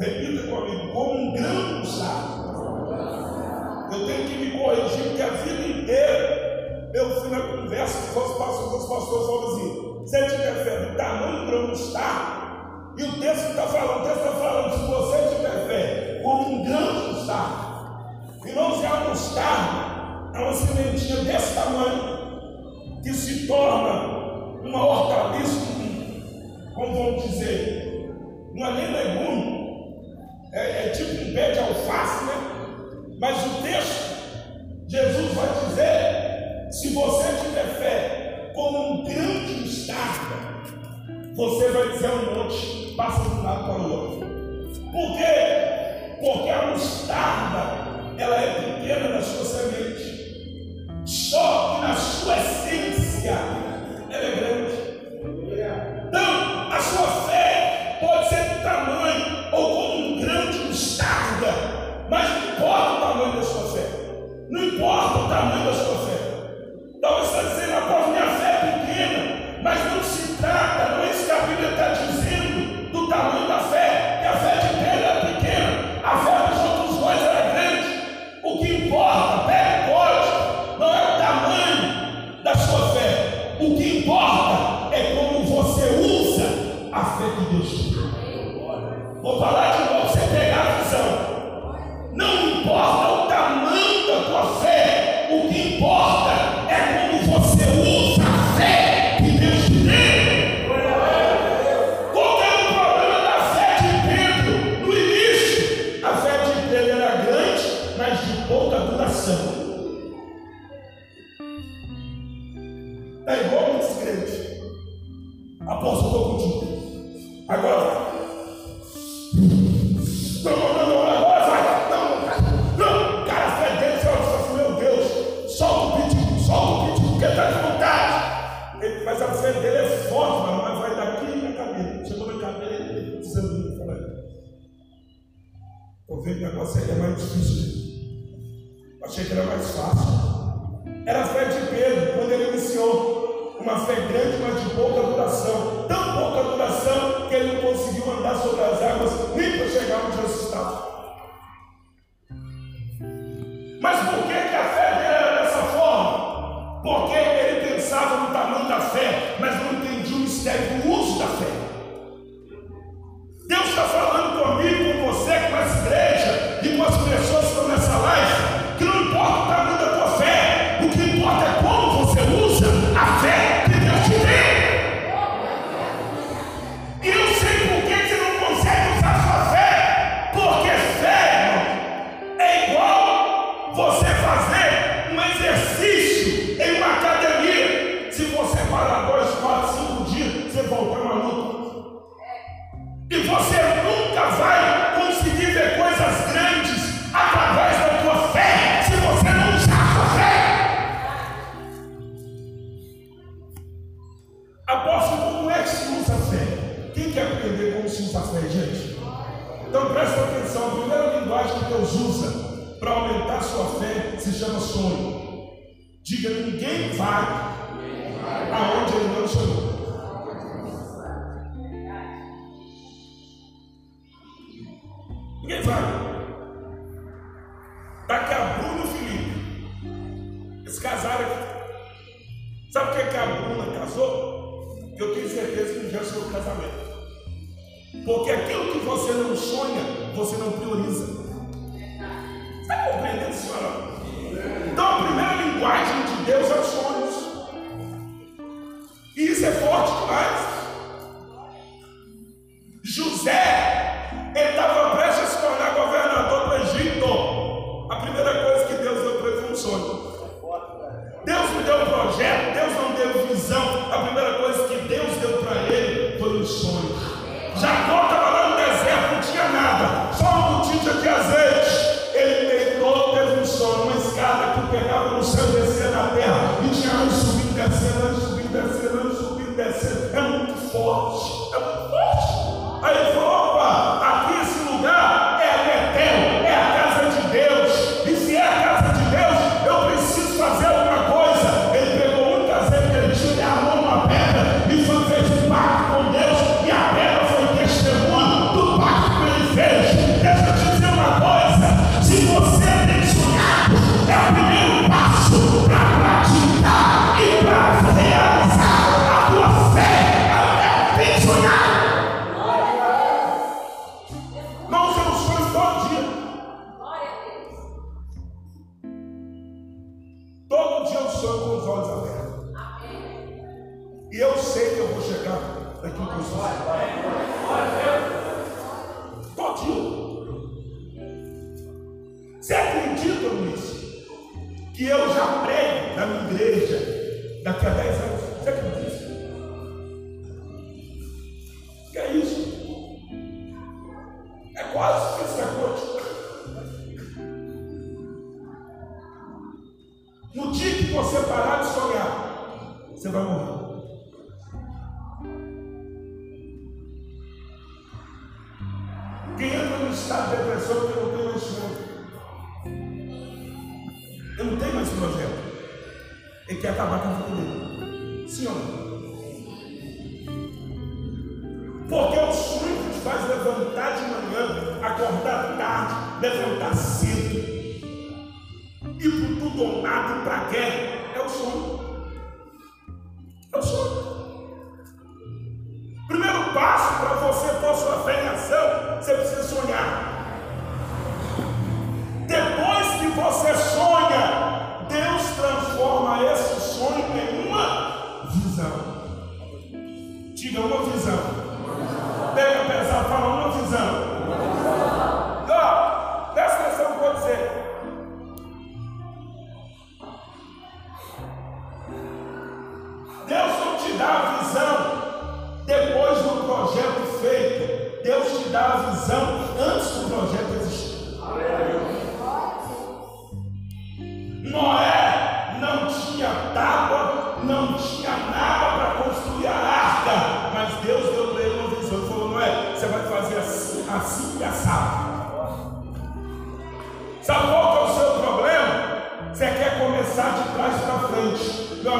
Repita comigo, como um grão usado. Eu tenho que me corrigir, porque a vida inteira eu fui na conversa com os pastores, os pastores falam assim, se tiver fé do tamanho do grão está, e o texto está falando, o texto está falando, se você tiver fé, como um grão está. E é se mostarda, é uma sementinha desse tamanho, que se torna uma hortaliça, como vamos dizer, não é nem legume, é, é tipo um pé de alface, né? Mas o texto, Jesus vai dizer: se você tiver fé como um grande estarda, você vai dizer um monte, passa de um lado para o outro. Por quê? Porque a mostarda, ela é pequena na sua semelhança uma fé grande, mas de pouca duração. Tão pouca duração que ele não conseguiu andar sobre as águas nem para chegar onde Jesus estava. nunca vai conseguir ver coisas grandes através da tua fé se você não usar a sua fé. Apóstolo, como é que se usa a fé? Quem quer aprender como se usa a fé, gente? Então presta atenção, a primeira linguagem que Deus usa para aumentar a sua fé se chama sonho. Diga, ninguém vai are. You quase que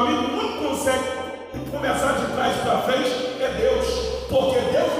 amigo não consegue começar de trás para frente é Deus, porque Deus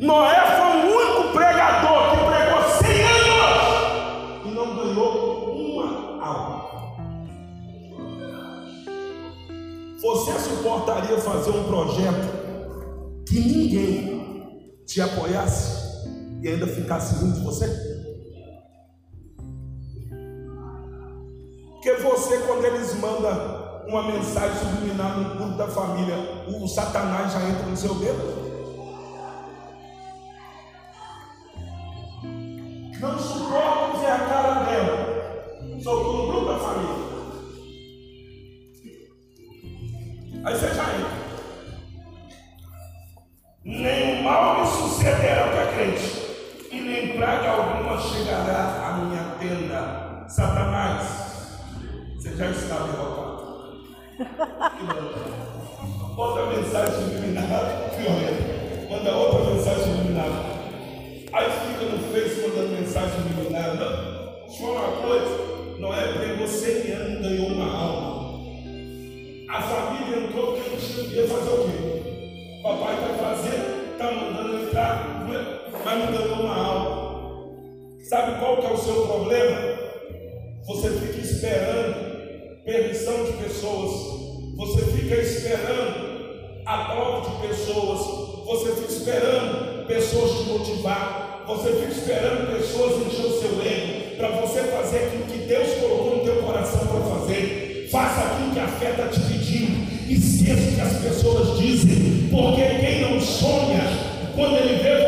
Noé foi o único pregador que pregou 100 anos e não ganhou uma aula. Você suportaria fazer um projeto que ninguém te apoiasse e ainda ficasse rindo de você? Porque você, quando eles mandam uma mensagem subliminar no culto da família, o Satanás já entra no seu dedo? 3: E nem praga alguma chegará à minha tenda. Satanás, você já está derrotado. Outra mensagem iluminada, violenta. Manda outra mensagem iluminada. Aí fica no fez mandando mensagem iluminada. Deixa eu falar né? uma coisa. Não é porque você que anda em uma alma. A família entrou porque não tinha fazer o quê? Papai vai fazer, está mandando entrar. Não é? Mas não ganhou uma alma. Sabe qual que é o seu problema? Você fica esperando permissão de pessoas, você fica esperando aplauso de pessoas, você fica esperando pessoas te motivar, você fica esperando pessoas encher o seu ego para você fazer aquilo que Deus colocou no teu coração para fazer. Faça aquilo que a fé está te pedindo. Esqueça o que as pessoas dizem, porque quem não sonha, quando ele vê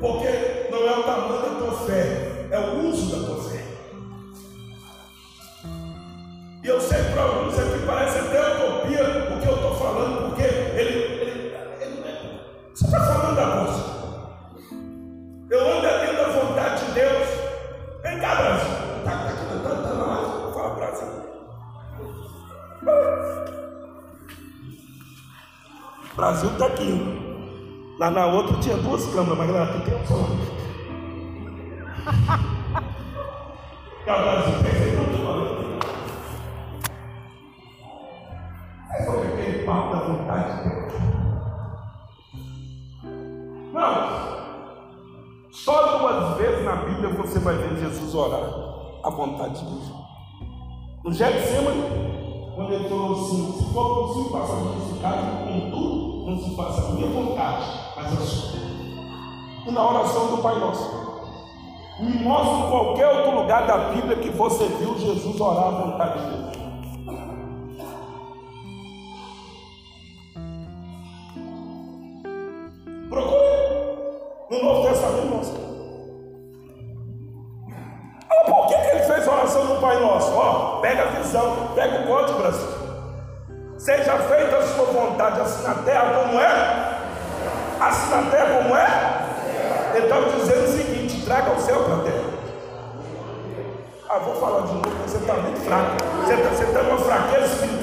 porque não é o tamanho da tua fé, é o uso da tua fé. Lá na outra tinha duas câmeras, mas lá aqui tem um só. E o Brasil tem papo da vontade de Deus. Não. Só duas vezes na Bíblia você vai ver Jesus orar a vontade de Deus. No Getsemane, quando ele falou assim, se for possível, faça a caso, contudo, não se faça a minha vontade, mas a sua. Na oração do Pai Nosso. Me mostre qualquer outro lugar da Bíblia que você viu Jesus orar a vontade de Deus. Pega o código, Brasil. Seja feita a sua vontade, assim na terra como é. Assim na terra como é. Ele estava dizendo o seguinte: traga o céu para a terra. Ah, vou falar de novo, você está muito fraco. Você está tá uma fraqueza espiritual.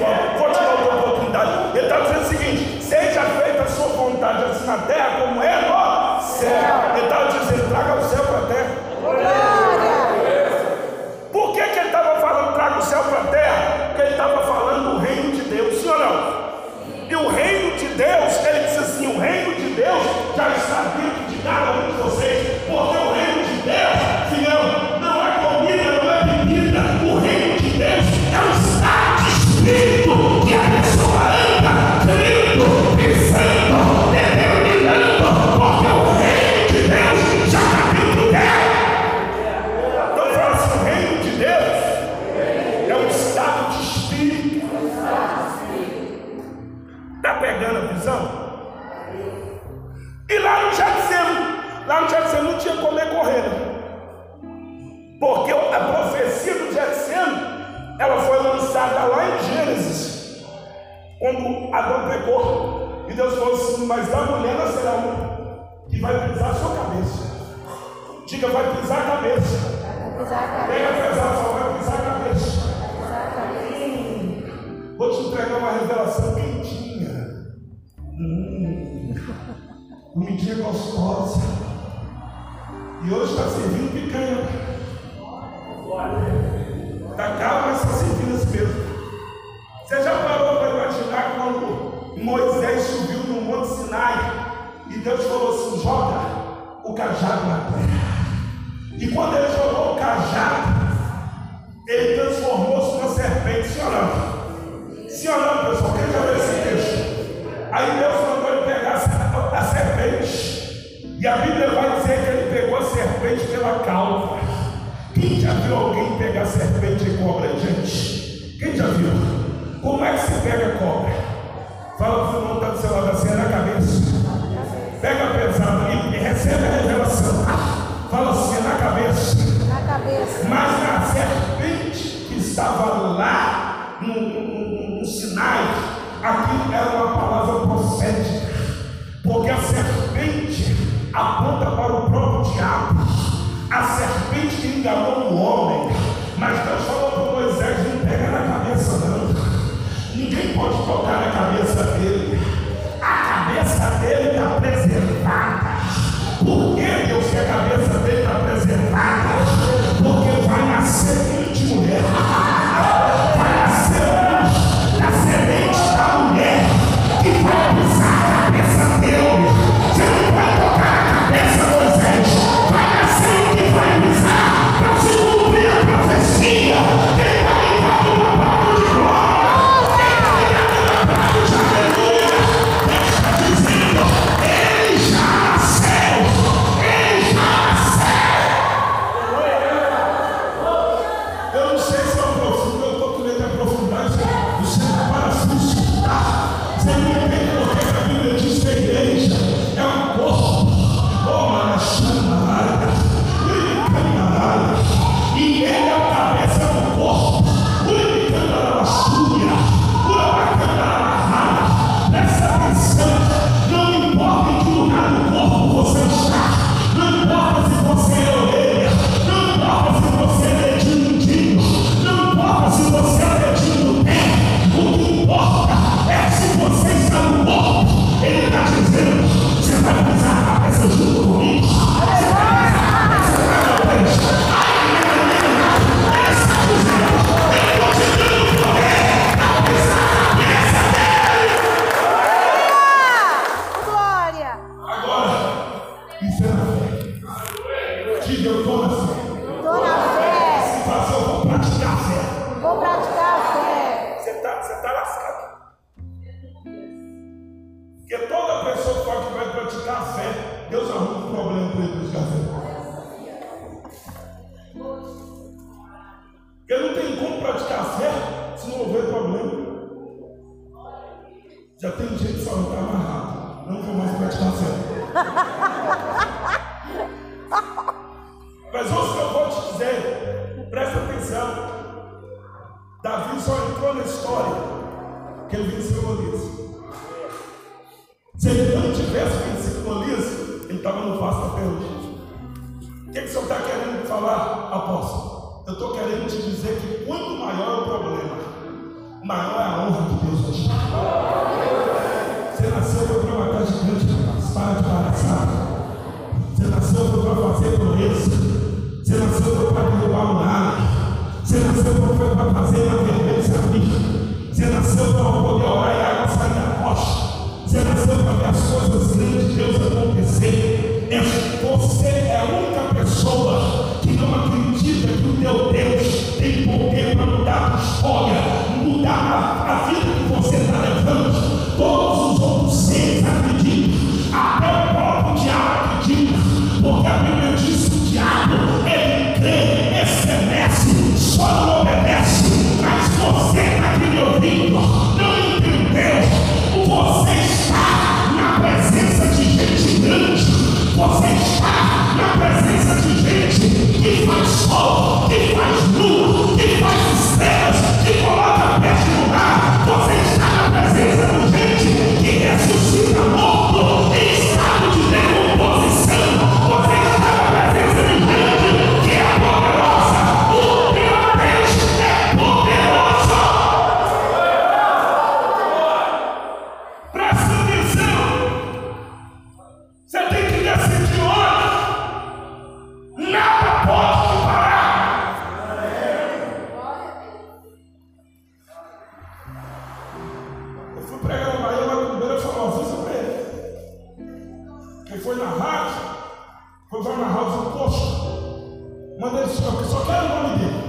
E lá no Getsemane, lá no Getsemane não tinha como correr. Né? Porque a profecia do Getsemane, ela foi lançada lá em Gênesis, quando Adão pecou. E Deus falou assim: Mas da mulher nascerá um que vai pisar a sua cabeça. Diga, vai pisar a cabeça. Pega pesado, só vai pisar a cabeça. Vou te entregar uma revelação comidinha gostosa. E hoje está servindo picanha. Está caro, mas está servindo assim mesmo. Você já parou para imaginar quando Moisés subiu no Monte Sinai e Deus falou assim: joga o cajado na terra. E quando pela cauda. Quem já viu alguém pegar serpente e cobra, gente? Quem já viu? Como é que se pega cobra? Fala para o irmão está do seu lado assim, é na cabeça. Pega pesado e recebe a revelação. Fala assim, é na cabeça. Na cabeça. Mas a serpente que estava lá no, no, no Sinai, aquilo era uma palavra profética, porque a serpente aponta para o a serpente eu estou na fé. Estou na fé. Se fazer, eu vou praticar a fé. Vou praticar a fé. Você está você tá lascado. Porque toda pessoa que vai praticar a fé, Deus arruma um problema para ele praticar a fé. Porque não tem como praticar a fé se não houver problema. Já tem gente falando, está amarrado. Não vou mais praticar a fé. maior é a honra de Deus hoje. Você nasceu para matar gigante, rapaz. Para de palhaçada. Você nasceu para fazer proeza. Você nasceu para derrubar o nada. Você nasceu para fazer uma vergonha. Você nasceu para poder posto. Manda ele só, só quero o nome dele.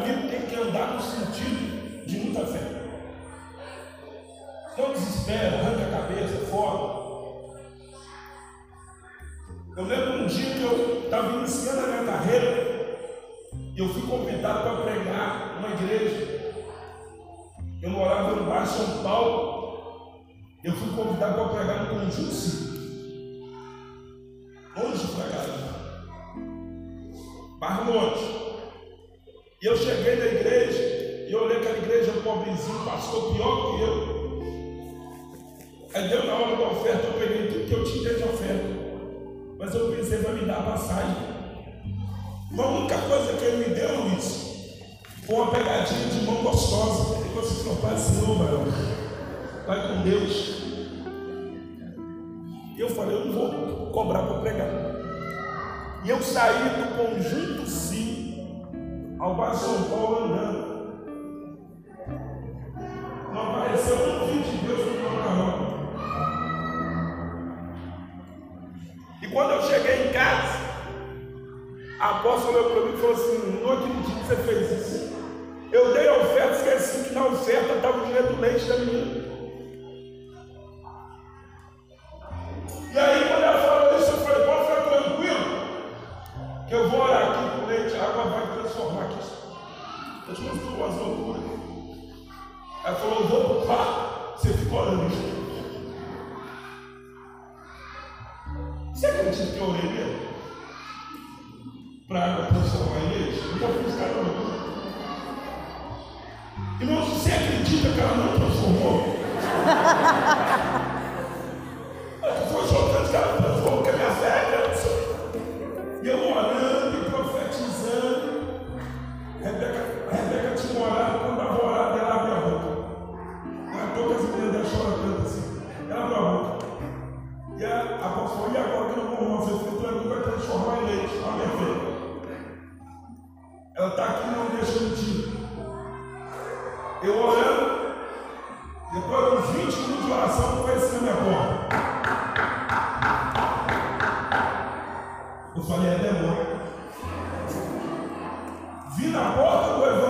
Comigo tem que andar no sentido de muita fé. Não desespera, arranca a cabeça, fora. Eu lembro um dia que eu estava iniciando a minha carreira e eu fui convidado para pregar numa igreja. Eu morava no bairro São Paulo. Eu fui convidado para pregar no Conjunto Cívico. Longe pra caramba. Bairro Monte. E eu cheguei na igreja e eu olhei aquela igreja pobrezinho, pastor pior que eu. Aí deu na hora da oferta, eu peguei tudo que eu tinha de oferta. Mas eu pensei, vai me dar passagem. A única coisa que ele me deu, Luiz, foi uma pegadinha de mão gostosa. E você falou, Pai Senhor, varão, vai com Deus. E eu falei, eu não vou cobrar para pregar. E eu saí do conjunto Sim ao pai São Paulo andando. Não apareceu um filho de Deus no macarrão. E quando eu cheguei em casa, a apóstola olhou para mim e falou assim: não acredito que você fez isso. Eu dei a oferta, esqueci que na oferta estava o do leite da menina. que eu orei mesmo. Para transformar a igreja. Eu já fiz cada um. Irmão, se você acredita que ela não transformou? E na porta do Evangelho,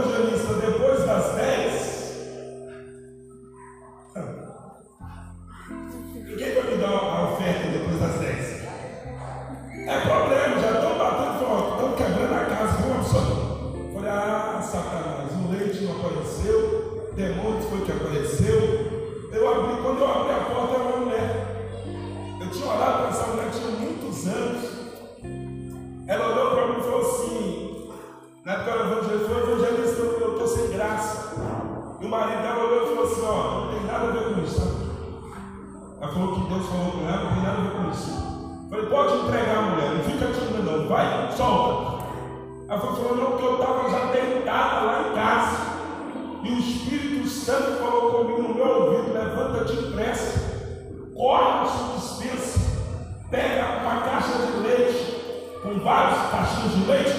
de leite?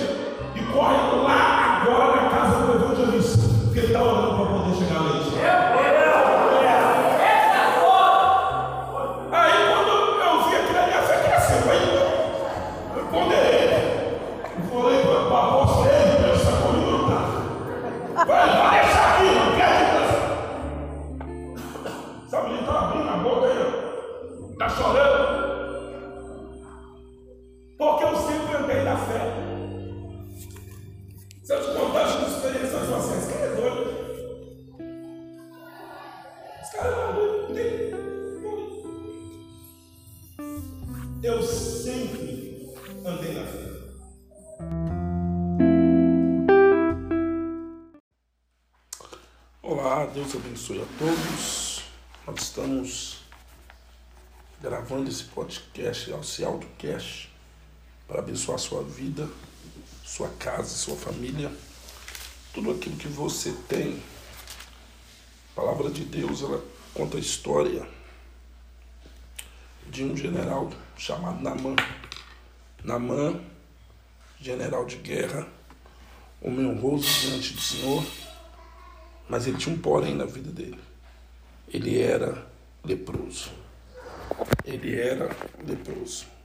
Eu sempre andei na fé. Olá, Deus abençoe a todos. Nós estamos gravando esse podcast, esse AutoCast, para abençoar sua vida, sua casa, sua família, tudo aquilo que você tem. A palavra de Deus, ela conta a história de um general chamado Naman. Naman, general de guerra, homem honroso diante do Senhor, mas ele tinha um porém na vida dele. Ele era leproso. Ele era leproso.